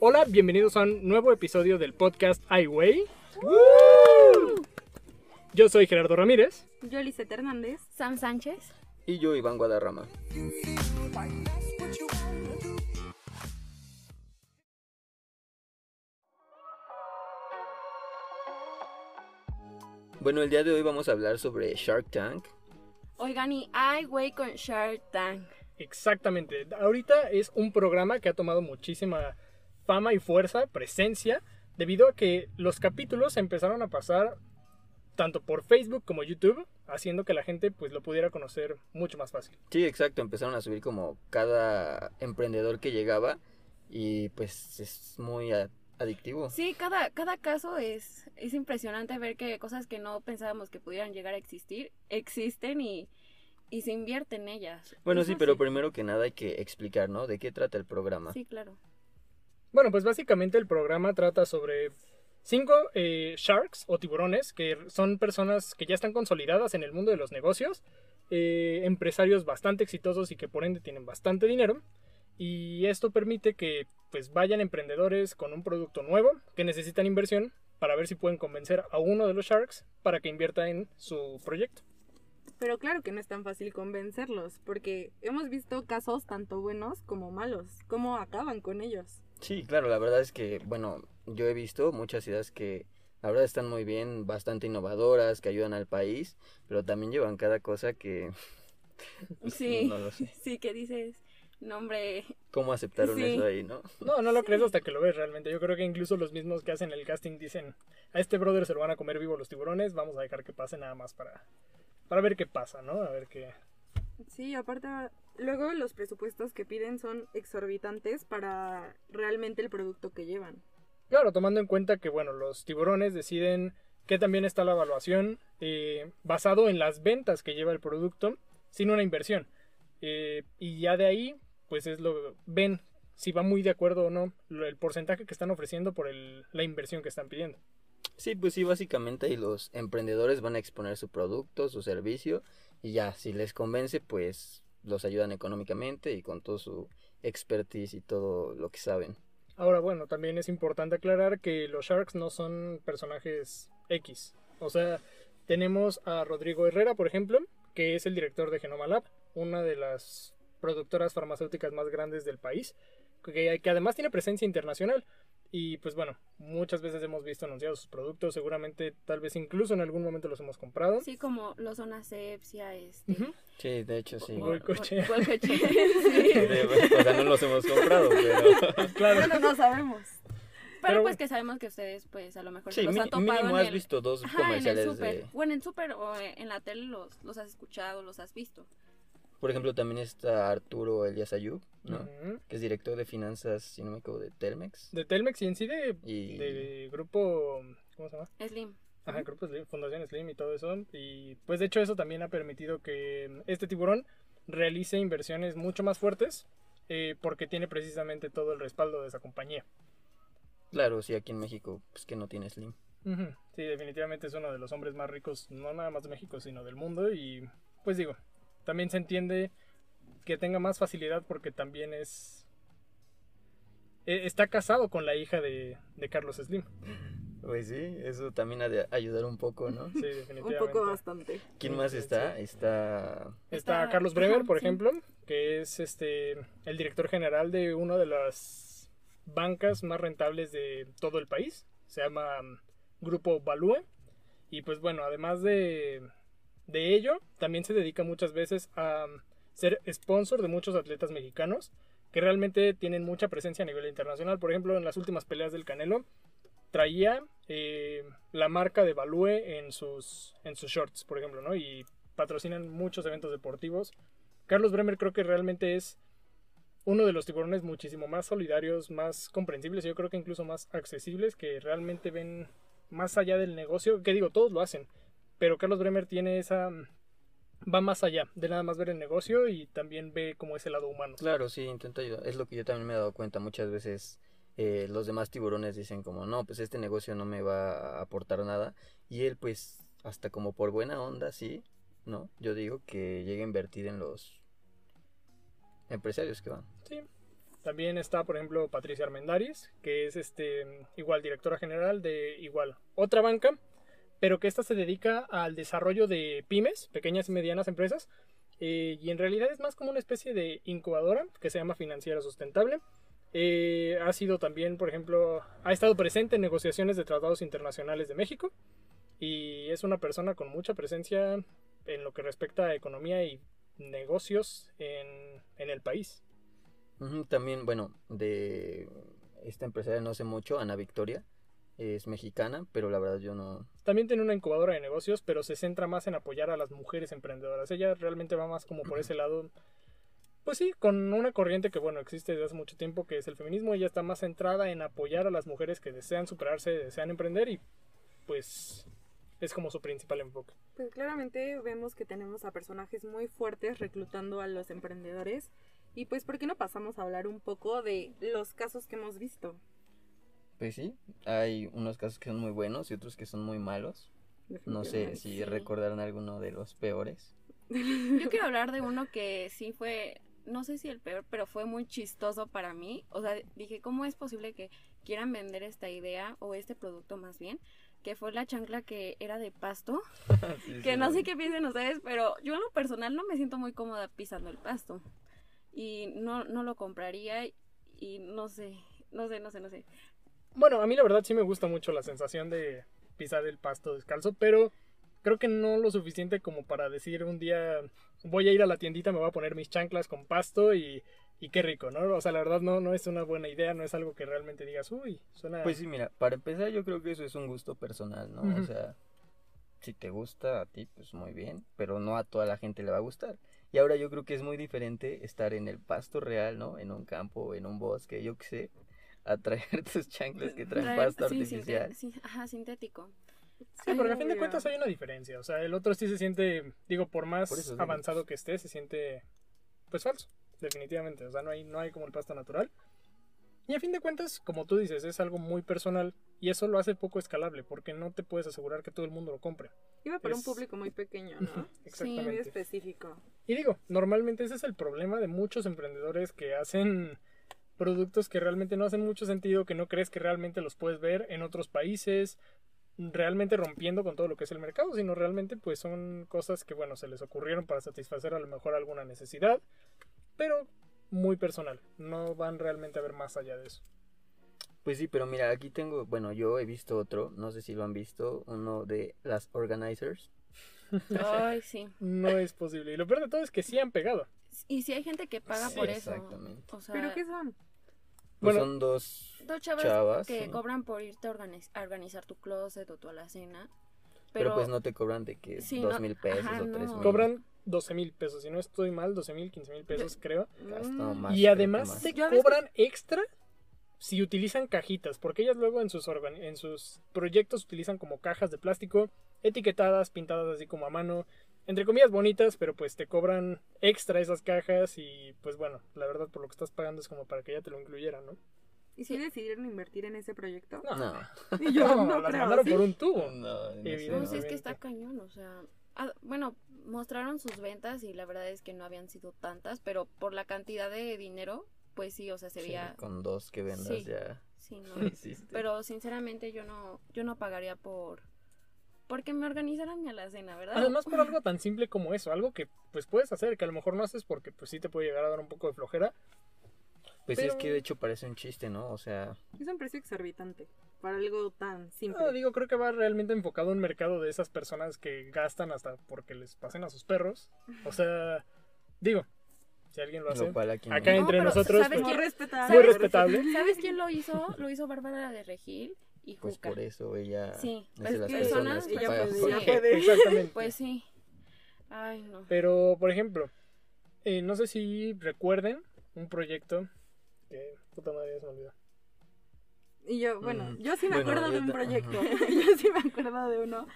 Hola, bienvenidos a un nuevo episodio del podcast iWay. Yo soy Gerardo Ramírez. Yo, Lisette Hernández. Sam Sánchez. Y yo, Iván Guadarrama. Bueno, el día de hoy vamos a hablar sobre Shark Tank. Oigan, y ay, güey, con Shark Tank. Exactamente. Ahorita es un programa que ha tomado muchísima fama y fuerza, presencia, debido a que los capítulos empezaron a pasar tanto por Facebook como YouTube, haciendo que la gente pues lo pudiera conocer mucho más fácil. Sí, exacto, empezaron a subir como cada emprendedor que llegaba y pues es muy adictivo. Sí, cada, cada caso es, es impresionante ver que cosas que no pensábamos que pudieran llegar a existir, existen y, y se invierte en ellas. Bueno, sí, pero primero que nada hay que explicar, ¿no? ¿De qué trata el programa? Sí, claro. Bueno, pues básicamente el programa trata sobre cinco eh, sharks o tiburones que son personas que ya están consolidadas en el mundo de los negocios, eh, empresarios bastante exitosos y que por ende tienen bastante dinero. Y esto permite que pues vayan emprendedores con un producto nuevo que necesitan inversión para ver si pueden convencer a uno de los sharks para que invierta en su proyecto. Pero claro que no es tan fácil convencerlos, porque hemos visto casos tanto buenos como malos, cómo acaban con ellos. Sí, claro, la verdad es que, bueno, yo he visto muchas ideas que la verdad están muy bien, bastante innovadoras, que ayudan al país, pero también llevan cada cosa que... sí, sí, que dices, no hombre... ¿Cómo aceptaron eso ahí, no? No, no lo crees hasta que lo ves realmente. Yo creo que incluso los mismos que hacen el casting dicen, a este brother se lo van a comer vivo los tiburones, vamos a dejar que pase nada más para, para ver qué pasa, ¿no? A ver qué... Sí, aparte Luego los presupuestos que piden son exorbitantes para realmente el producto que llevan. Claro, tomando en cuenta que bueno, los tiburones deciden que también está la evaluación eh, basado en las ventas que lleva el producto sin una inversión. Eh, y ya de ahí, pues es lo ven si va muy de acuerdo o no el porcentaje que están ofreciendo por la inversión que están pidiendo. Sí, pues sí, básicamente ahí los emprendedores van a exponer su producto, su servicio y ya, si les convence, pues los ayudan económicamente y con todo su expertise y todo lo que saben. Ahora, bueno, también es importante aclarar que los Sharks no son personajes X. O sea, tenemos a Rodrigo Herrera, por ejemplo, que es el director de Genoma Lab, una de las productoras farmacéuticas más grandes del país, que, que además tiene presencia internacional. Y pues bueno, muchas veces hemos visto anunciados sus productos, seguramente tal vez incluso en algún momento los hemos comprado. Sí, como los Asepsia, este. Sí, de hecho sí. Golcoche. sí. o sea, no los hemos comprado, pero... claro. Bueno, no sabemos. Pero, pues que sabemos que ustedes pues a lo mejor sí, los han topado mínimo en has visto dos comerciales en el super. de... Bueno, en super o en la tele los, los has escuchado, los has visto. Por ejemplo, también está Arturo Elias Ayub, ¿no? Que es director de finanzas, si no me equivoco, de Telmex. De Telmex y en sí de, de grupo, ¿cómo se llama? Slim. Ajá, grupo Slim, Fundación Slim y todo eso. Y pues de hecho eso también ha permitido que este tiburón realice inversiones mucho más fuertes eh, porque tiene precisamente todo el respaldo de esa compañía. Claro, sí, aquí en México, pues que no tiene Slim. Sí, definitivamente es uno de los hombres más ricos, no nada más de México, sino del mundo. Y pues digo, también se entiende que tenga más facilidad porque también es... E, está casado con la hija de, Carlos Slim. Pues sí, eso también ha de ayudar un poco, ¿no? Sí, definitivamente. un poco bastante. ¿Quién más está? Está... Está Carlos Bremer, por ejemplo, que es este el director general de una de las bancas más rentables de todo el país. Se llama um, Grupo Balúe. Y pues bueno, además de, de ello, también se dedica muchas veces a ser sponsor de muchos atletas mexicanos que realmente tienen mucha presencia a nivel internacional. Por ejemplo, en las últimas peleas del Canelo, traía eh, la marca de Balue en sus, en sus shorts, por ejemplo, ¿no? Y patrocinan muchos eventos deportivos. Carlos Bremer creo que realmente es uno de los tiburones muchísimo más solidarios, más comprensibles, yo creo que incluso más accesibles, que realmente ven más allá del negocio, que digo, todos lo hacen, pero Carlos Bremer tiene esa va más allá de nada más ver el negocio y también ve cómo es el lado humano. Claro, sí, intenta ayudar. Es lo que yo también me he dado cuenta. Muchas veces eh, los demás tiburones dicen como, no, pues este negocio no me va a aportar nada. Y él, pues, hasta como por buena onda, sí, ¿no? Yo digo que llegue a invertir en los empresarios que van. Sí. También está, por ejemplo, Patricia Armendáriz, que es este igual directora general de igual otra banca, pero que esta se dedica al desarrollo de pymes, pequeñas y medianas empresas, eh, y en realidad es más como una especie de incubadora que se llama Financiera Sustentable. Eh, ha sido también, por ejemplo, ha estado presente en negociaciones de tratados internacionales de México y es una persona con mucha presencia en lo que respecta a economía y negocios en, en el país. También, bueno, de esta empresaria no sé mucho, Ana Victoria, es mexicana, pero la verdad yo no... También tiene una incubadora de negocios, pero se centra más en apoyar a las mujeres emprendedoras. Ella realmente va más como por ese lado. Pues sí, con una corriente que bueno existe desde hace mucho tiempo, que es el feminismo. Ella está más centrada en apoyar a las mujeres que desean superarse, desean emprender y pues es como su principal enfoque. Pues claramente vemos que tenemos a personajes muy fuertes reclutando a los emprendedores. Y pues, ¿por qué no pasamos a hablar un poco de los casos que hemos visto? Pues sí, hay unos casos que son muy buenos y otros que son muy malos. No sé si sí. recordaron alguno de los peores. Yo quiero hablar de uno que sí fue, no sé si el peor, pero fue muy chistoso para mí. O sea, dije, ¿cómo es posible que quieran vender esta idea o este producto más bien? Que fue la chancla que era de pasto. que no sé qué piensen ustedes, pero yo en lo personal no me siento muy cómoda pisando el pasto. Y no, no lo compraría y no sé, no sé, no sé, no sé. Bueno, a mí la verdad sí me gusta mucho la sensación de pisar el pasto descalzo, pero creo que no lo suficiente como para decir un día voy a ir a la tiendita, me voy a poner mis chanclas con pasto y, y qué rico, ¿no? O sea, la verdad no, no es una buena idea, no es algo que realmente digas, uy, suena... Pues sí, mira, para empezar yo creo que eso es un gusto personal, ¿no? O sea, si te gusta a ti, pues muy bien, pero no a toda la gente le va a gustar. Y ahora yo creo que es muy diferente estar en el pasto real, ¿no? En un campo, en un bosque, yo qué sé, a traer tus chanclas que traen pasto sí, artificial. sí, ajá, sintético. Sí, porque a fin de cuentas hay una diferencia. O sea, el otro sí se siente, digo, por más Por eso digo. avanzado que esté, se siente, pues falso, definitivamente. O sea, no hay, no hay como el pasto natural. Y a fin de cuentas, como tú dices, es algo muy personal y eso lo hace poco escalable porque no te puedes asegurar que todo el mundo lo compre. Iba para un Es- público muy pequeño, ¿no? Muy Exactamente. específico. Y digo, normalmente ese es el problema de muchos emprendedores que hacen productos que realmente no hacen mucho sentido, que no crees que realmente los puedes ver en otros países, realmente rompiendo con todo lo que es el mercado, sino realmente pues son cosas que bueno, se les ocurrieron para satisfacer a lo mejor alguna necesidad, pero muy personal, no van realmente a ver más allá de eso. Pues sí, pero mira, aquí tengo, bueno, yo he visto otro, no sé si lo han visto, uno de las organizers. Ay, sí. No es posible. Y lo peor de todo es que sí han pegado. Y si hay gente que paga Sí, por eso. exactamente. O sea, ¿Pero qué son? Pues Bueno, son dos dos chavas, chavas, que cobran por irte a, organiz- a organizar tu closet o tu alacena. pero, Pero, pues no te cobran de que Sí, dos no- mil pesos ajá, o no. tres mil. Cobran 12 mil pesos, si no estoy mal, 12 mil, 15 mil pesos creo. Mm, más, y además más. te Yo a veces- cobran extra si utilizan cajitas, porque ellas luego en sus, en sus proyectos utilizan como cajas de plástico etiquetadas, pintadas así como a mano, entre comillas bonitas, pero pues te cobran extra esas cajas y pues bueno, la verdad por lo que estás pagando es como para que ya te lo incluyeran, ¿no? ¿Y si decidieron invertir en ese proyecto? No, No. Y yo no, las creo, mandaron ¿sí? por un tubo. No, no sé, sí, es que está cañón, o sea, ah, bueno, mostraron sus ventas y la verdad es que no habían sido tantas, pero por la cantidad de dinero, pues sí, o sea, se Sí, veía, con dos que vendas Sí. ya sí, no. Pero sinceramente yo no, yo no pagaría por, porque me organizaran mi alacena, ¿verdad? Además por algo tan simple como eso, algo que pues puedes hacer, que a lo mejor no haces porque pues sí te puede llegar a dar un poco de flojera. Pues sí, es pero- que de hecho parece un chiste, ¿no? O sea, Es un precio exorbitante para algo tan simple. No, digo, creo que va realmente enfocado a un mercado de esas personas que gastan hasta porque les pasen a sus perros. O sea, digo, si alguien lo hace. lo cual aquí no- Acá No, entre pero nosotros, ¿sabes pues, muy quién- respetable. muy respetable. ¿Sabes quién lo hizo? Lo hizo Bárbara de Regil y Pues Juca. por eso ella Sí, es pues las personas personas- que ella ello. puede. Exactamente. Pues sí. Ay, no. Pero, por ejemplo, eh, no sé si recuerden un proyecto que, puta madre, se me olvidó. Y yo, bueno, Mm, yo sí me bueno, acuerdo de un proyecto. yo sí me acuerdo de uno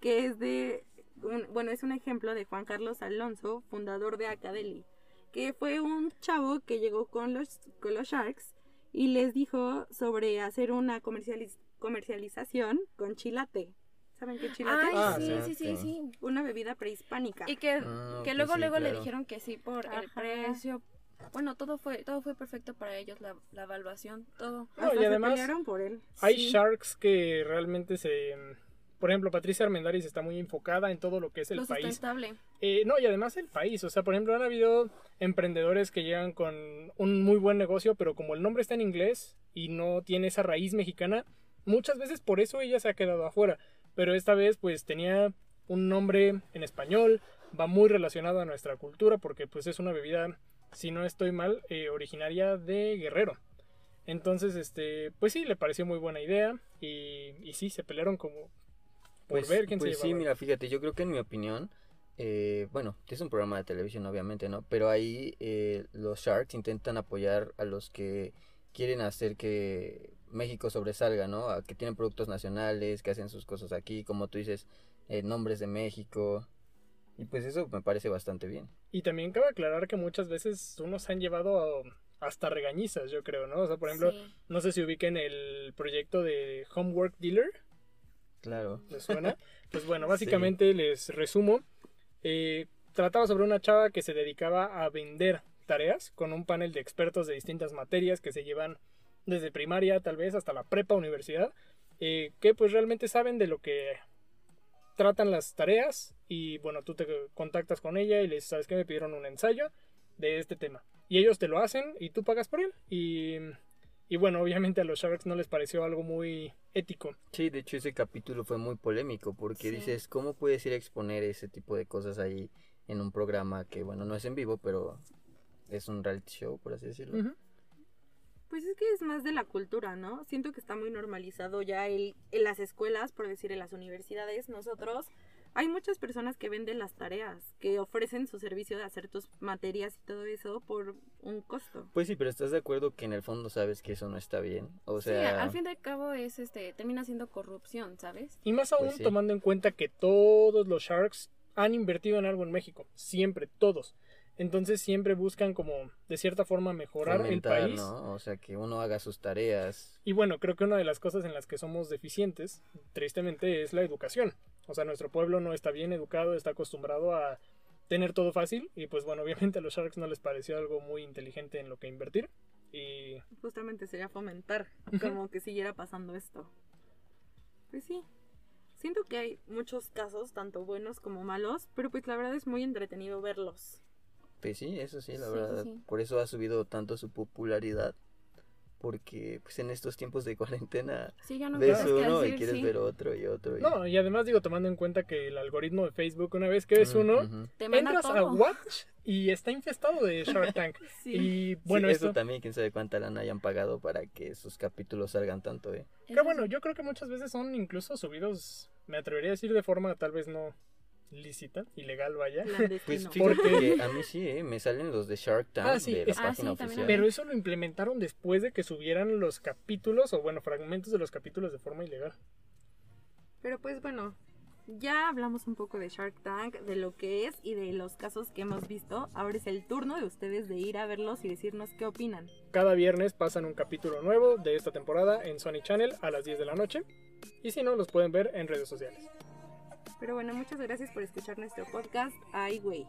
que es de un, bueno, es un ejemplo de Juan Carlos Alonso, fundador de Acadeli, que fue un chavo que llegó con los, con los Sharks y les dijo sobre hacer una comercializ- comercialización con chilate. ¿Saben qué chilate? Ay, Ah, sí, sí, sí, sí. Una bebida prehispánica. Y que, Ah, que luego, sí, luego le dijeron que sí por el precio. Bueno, todo fue, todo fue perfecto para ellos, la, la evaluación, todo. No, Hasta y además por él. Hay Sí. sharks que realmente se... Por ejemplo, Patricia Armendáriz está muy enfocada en todo lo que es el lo país. sustentable. Eh, no, y además el país. O sea, por ejemplo, han habido emprendedores que llegan con un muy buen negocio, pero como el nombre está en inglés y no tiene esa raíz mexicana, muchas veces por eso ella se ha quedado afuera. Pero esta vez, pues tenía un nombre en español, va muy relacionado a nuestra cultura, porque pues es una bebida, si no estoy mal, eh, originaria de Guerrero. Entonces, este, pues sí, le pareció muy buena idea y, y sí, se pelearon como por Pues, ver quién pues se sí, llevaba. mira, fíjate, yo creo que en mi opinión, eh, bueno, es un programa de televisión obviamente, ¿no? Pero ahí eh, los Sharks intentan apoyar a los que quieren hacer que México sobresalga, ¿no? A que tienen productos nacionales, que hacen sus cosas aquí, como tú dices, eh, nombres de México. Y pues eso me parece bastante bien. Y también cabe aclarar que muchas veces unos han llevado a- hasta regañizas, yo creo, ¿no? O sea, por ejemplo, Sí. no sé si ubiquen el proyecto de Homework Dealer, Claro. ¿les suena? pues bueno, básicamente les resumo. Eh, trataba sobre una chava que se dedicaba a vender tareas con un panel de expertos de distintas materias que se llevan desde primaria tal vez hasta la prepa universidad, eh, que pues realmente saben de lo que tratan las tareas y bueno, tú te contactas con ella y les sabes que me pidieron un ensayo de este tema. Y ellos te lo hacen y tú pagas por él. Y, y bueno, obviamente a los Sharks no les pareció algo muy ético. Sí, de hecho ese capítulo fue muy polémico porque Sí. dices, ¿cómo puedes ir a exponer ese tipo de cosas ahí en un programa que, bueno, no es en vivo, pero es un reality show, por así decirlo? Ujú. Pues es que es más de la cultura, ¿no? Siento que está muy normalizado ya el, en las escuelas, por decir en las universidades, nosotros, hay muchas personas que venden las tareas, que ofrecen su servicio de hacer tus materias y todo eso por un costo. Pues sí, pero ¿estás de acuerdo que en el fondo sabes que eso no está bien? O Sí, sea, al fin y al cabo es este, termina siendo corrupción, ¿sabes? Y más aún Pues sí. tomando en cuenta que todos los Sharks han invertido en algo en México. Siempre, todos. Entonces siempre buscan como de cierta forma mejorar fomentar, el país. ¿no? O sea, que uno haga sus tareas. Y bueno, creo que una de las cosas en las que somos deficientes, tristemente, es la educación. O sea, nuestro pueblo no está bien educado, está acostumbrado a tener todo fácil. Y pues bueno, obviamente a los Sharks no les pareció algo muy inteligente en lo que invertir. Y Justamente sería fomentar como que siguiera pasando esto. Pues sí. Siento que hay muchos casos, tanto buenos como malos, pero pues la verdad es muy entretenido verlos. Pues sí, eso sí, la Sí, verdad. sí. Por eso ha subido tanto su popularidad. Porque pues en estos tiempos de cuarentena Sí, ya no ves uno y decir, quieres sí. ver otro y otro. Y... no, y además digo, tomando en cuenta que el algoritmo de Facebook, una vez que ves Mm, uno. Te entras a. Watch y está infestado de Shark Tank. Sí. Y Sí, bueno, eso esto... también, quién sabe cuánta lana hayan pagado para que sus capítulos salgan tanto, ¿eh? Que Eso bueno, yo creo que muchas veces son incluso subidos, me atrevería a decir de forma tal vez no lícita, ilegal vaya. Pues Porque- que a mí sí, ¿eh? Me salen los de Shark Tank Ah, sí, de la es- Ah, página sí, también oficial. Pero eso lo implementaron después de que subieran los capítulos o bueno, fragmentos de los capítulos de forma ilegal. Pero pues bueno, ya hablamos un poco de Shark Tank, de lo que es y de los casos que hemos visto. Ahora es el turno de ustedes de ir a verlos y decirnos qué opinan. Cada viernes pasan un capítulo nuevo de esta temporada en Sony Channel a las 10 de la noche. Y si no, los pueden ver en redes sociales. Pero bueno, muchas gracias por escuchar nuestro podcast. Ay, güey.